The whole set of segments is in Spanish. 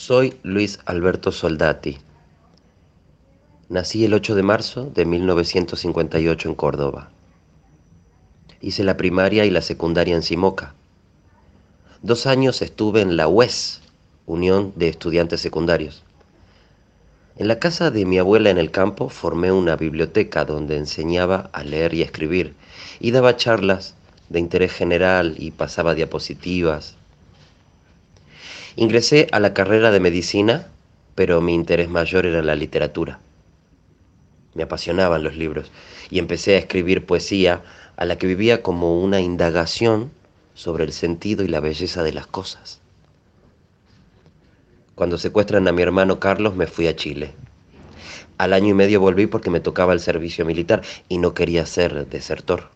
Soy Luis Alberto Soldati. Nací el 8 de marzo de 1958 en Córdoba. Hice la primaria y la secundaria en Simoca. Dos años estuve en la UES, Unión de Estudiantes Secundarios. En la casa de mi abuela en el campo formé una biblioteca donde enseñaba a leer y escribir y daba charlas de interés general y pasaba diapositivas. Ingresé a la carrera de medicina, pero mi interés mayor era la literatura. Me apasionaban los libros y empecé a escribir poesía a la que vivía como una indagación sobre el sentido y la belleza de las cosas. Cuando secuestran a mi hermano Carlos me fui a Chile. Al año y medio volví porque me tocaba el servicio militar y no quería ser desertor.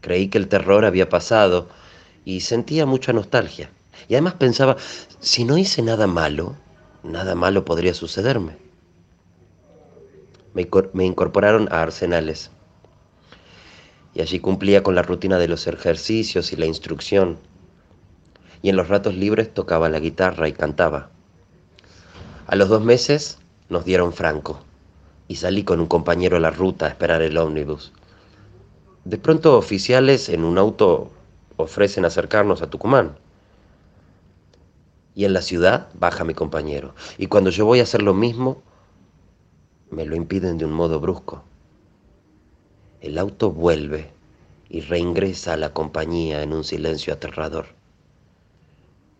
Creí que el terror había pasado y sentía mucha nostalgia. Y además pensaba, si no hice nada malo, nada malo podría sucederme. Me, incorporaron a Arsenales y allí cumplía con la rutina de los ejercicios y la instrucción y en los ratos libres tocaba la guitarra y cantaba. A los dos meses nos dieron franco y salí con un compañero a la ruta a esperar el ómnibus. De pronto oficiales en un auto ofrecen acercarnos a Tucumán. Y en la ciudad baja mi compañero. Y cuando yo voy a hacer lo mismo, me lo impiden de un modo brusco. El auto vuelve y reingresa a la compañía en un silencio aterrador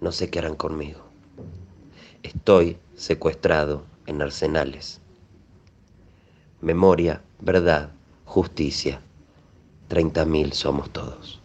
no sé qué harán conmigo. Estoy secuestrado en arsenales. Memoria, verdad, justicia. Treinta mil somos todos.